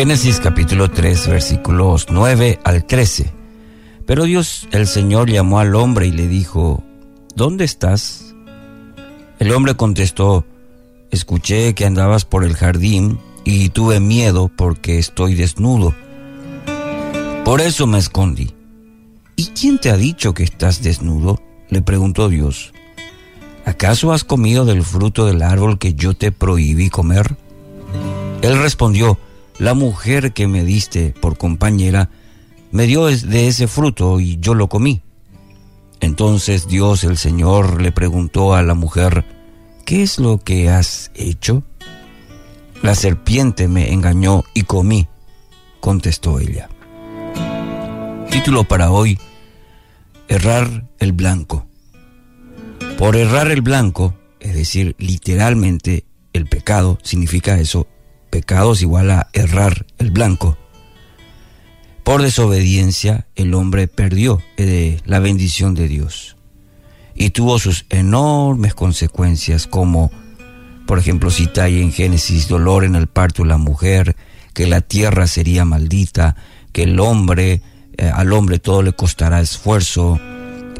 Génesis capítulo 3 versículos 9 al 13. Pero Dios el Señor llamó al hombre y le dijo, ¿dónde estás? El hombre contestó, escuché que andabas por el jardín y tuve miedo porque estoy desnudo. Por eso me escondí. ¿Y quién te ha dicho que estás desnudo? le preguntó Dios. ¿Acaso has comido del fruto del árbol que yo te prohibí comer? Él respondió, la mujer que me diste por compañera me dio de ese fruto y yo lo comí. Entonces Dios el Señor le preguntó a la mujer, ¿qué es lo que has hecho? La serpiente me engañó y comí, contestó ella. Título para hoy, Errar el blanco. Por errar el blanco, es decir, literalmente el pecado, significa eso, pecado es igual a errar el blanco. Por desobediencia el hombre perdió eh, la bendición de Dios y tuvo sus enormes consecuencias como, por ejemplo, cita ahí en Génesis, dolor en el parto de la mujer, que la tierra sería maldita, que el hombre, eh, al hombre todo le costará esfuerzo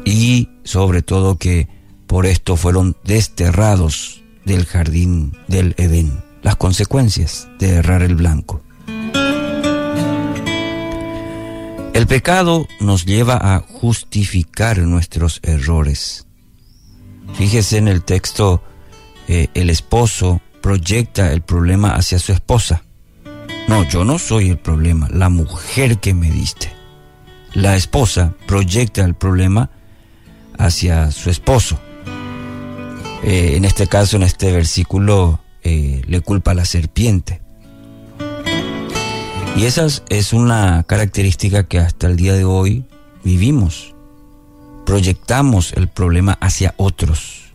y sobre todo que por esto fueron desterrados del jardín del Edén, las consecuencias de errar el blanco. El pecado nos lleva a justificar nuestros errores. Fíjese en el texto, eh, el esposo proyecta el problema hacia su esposa. No, yo no soy el problema, la mujer que me diste. La esposa proyecta el problema hacia su esposo. Eh, en este caso, en este versículo, eh, le culpa a la serpiente. Y esa es una característica que hasta el día de hoy vivimos. Proyectamos el problema hacia otros.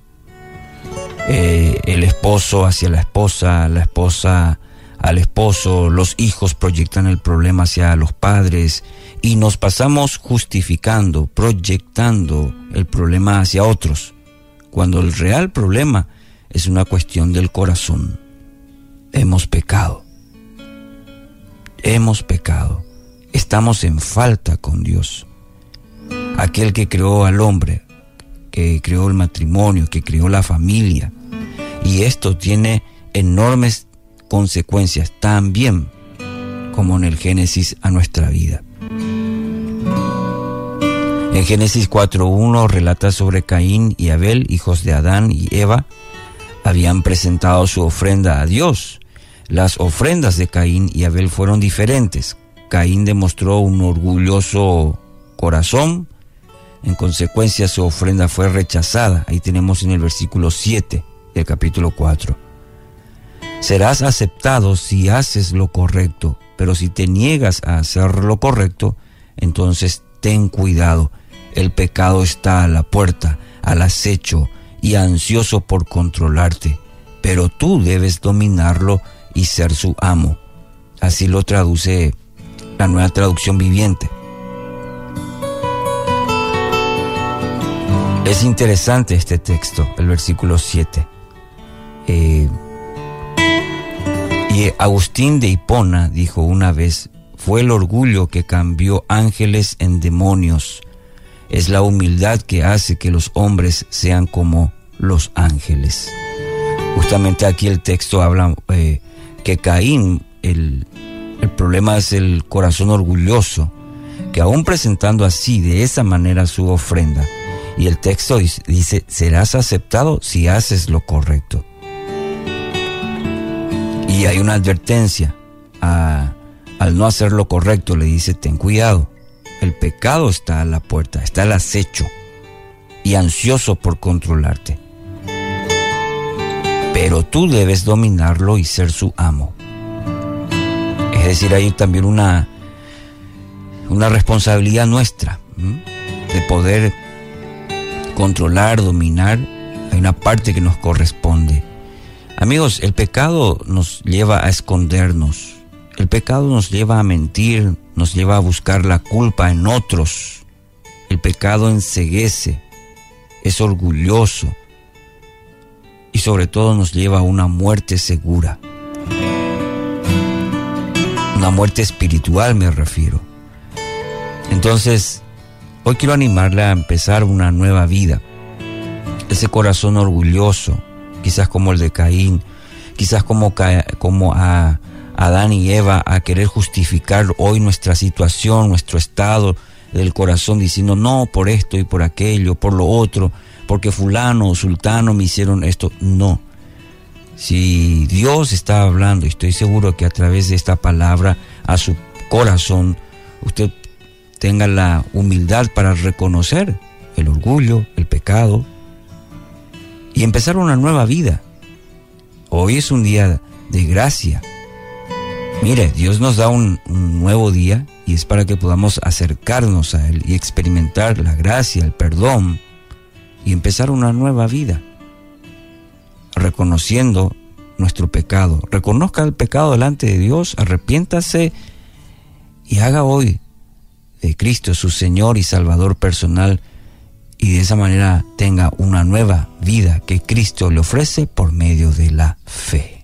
Eh, el esposo hacia la esposa, la esposa al esposo, los hijos proyectan el problema hacia los padres y nos pasamos justificando, proyectando el problema hacia otros cuando el real problema es una cuestión del corazón. Hemos pecado. Hemos pecado. Estamos en falta con Dios. Aquel que creó al hombre, que creó el matrimonio, que creó la familia. Y esto tiene enormes consecuencias también, como en el Génesis, a nuestra vida. En Génesis 4.1 relata sobre Caín y Abel, hijos de Adán y Eva, habían presentado su ofrenda a Dios. Las ofrendas de Caín y Abel fueron diferentes. Caín demostró un orgulloso corazón, en consecuencia su ofrenda fue rechazada. Ahí tenemos en el versículo 7 del capítulo 4. Serás aceptado si haces lo correcto, pero si te niegas a hacer lo correcto, entonces ten cuidado el pecado está a la puerta, al acecho y ansioso por controlarte, pero tú debes dominarlo y ser su amo. Así lo traduce la nueva traducción viviente. Es interesante este texto, el versículo 7. Eh, y Agustín de Hipona dijo una vez, fue el orgullo que cambió ángeles en demonios es la humildad que hace que los hombres sean como los ángeles. Justamente aquí el texto habla eh, que Caín, el, el problema es el corazón orgulloso, que aún presentando así, de esa manera su ofrenda, y el texto dice, serás aceptado si haces lo correcto. Y hay una advertencia, al no hacer lo correcto le dice, ten cuidado, el pecado está a la puerta, está al acecho y ansioso por controlarte. Pero tú debes dominarlo y ser su amo. Es decir, hay también una, una responsabilidad nuestra de poder controlar, dominar. Hay una parte que nos corresponde. Amigos, el pecado nos lleva a escondernos. El pecado nos lleva a mentir, nos lleva a buscar la culpa en otros. El pecado enseguece, es orgulloso sobre todo nos lleva a una muerte segura. una muerte espiritual me refiero. Entonces, hoy quiero animarle a empezar una nueva vida. Ese corazón orgulloso, quizás como el de Caín, quizás como, como a Adán y Eva, a querer justificar hoy nuestra situación, nuestro estado del corazón, diciendo no por esto y por aquello, por lo otro, porque fulano o sultano me hicieron esto. No. Si Dios está hablando, y estoy seguro que a través de esta palabra a su corazón, usted tenga la humildad para reconocer el orgullo, el pecado, y empezar una nueva vida. Hoy es un día de gracia. Mire, Dios nos da un, nuevo día y es para que podamos acercarnos a Él y experimentar la gracia, el perdón y empezar una nueva vida, reconociendo nuestro pecado. Reconozca el pecado delante de Dios, arrepiéntase y haga hoy de Cristo su Señor y Salvador personal y de esa manera tenga una nueva vida que Cristo le ofrece por medio de la fe.